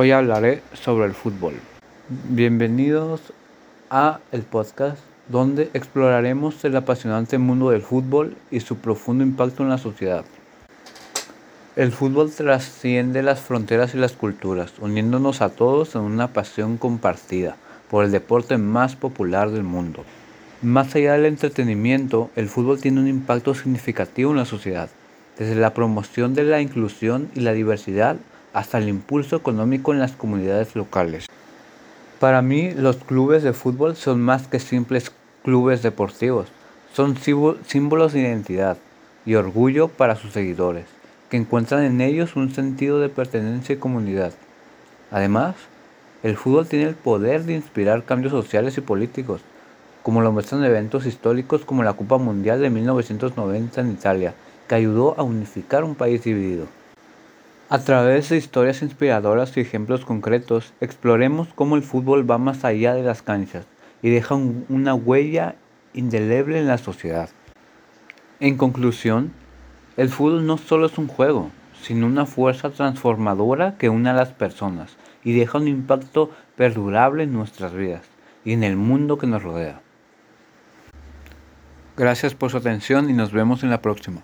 Hoy hablaré sobre el fútbol. Bienvenidos a el podcast donde exploraremos el apasionante mundo del fútbol y su profundo impacto en la sociedad. El fútbol trasciende las fronteras y las culturas, uniéndonos a todos en una pasión compartida por el deporte más popular del mundo. Más allá del entretenimiento, el fútbol tiene un impacto significativo en la sociedad, desde la promoción de la inclusión y la diversidad hasta el impulso económico en las comunidades locales. Para mí, los clubes de fútbol son más que simples clubes deportivos, son símbolos de identidad y orgullo para sus seguidores, que encuentran en ellos un sentido de pertenencia y comunidad. Además, el fútbol tiene el poder de inspirar cambios sociales y políticos, como lo muestran eventos históricos como la Copa Mundial de 1990 en Italia, que ayudó a unificar un país dividido. A través de historias inspiradoras y ejemplos concretos, exploremos cómo el fútbol va más allá de las canchas y deja una huella indeleble en la sociedad. En conclusión, el fútbol no solo es un juego, sino una fuerza transformadora que une a las personas y deja un impacto perdurable en nuestras vidas y en el mundo que nos rodea. Gracias por su atención y nos vemos en la próxima.